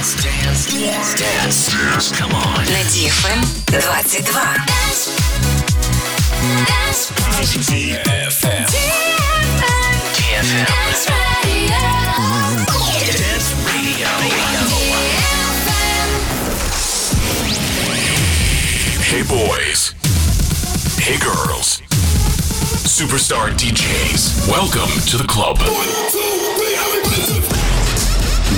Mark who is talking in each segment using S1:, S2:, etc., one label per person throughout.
S1: Dance, dance, dance, dance, dance. Come on.
S2: На DFM 22.
S1: DFM. DFM. Dance Dance Hey boys. Hey girls. Superstar DJs. Welcome to the club.
S3: One, two, three,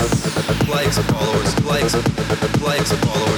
S4: likes, of followers, likes, likes, followers.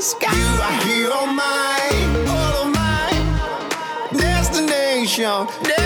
S5: sky. You are here on mine, all of mine. Destination.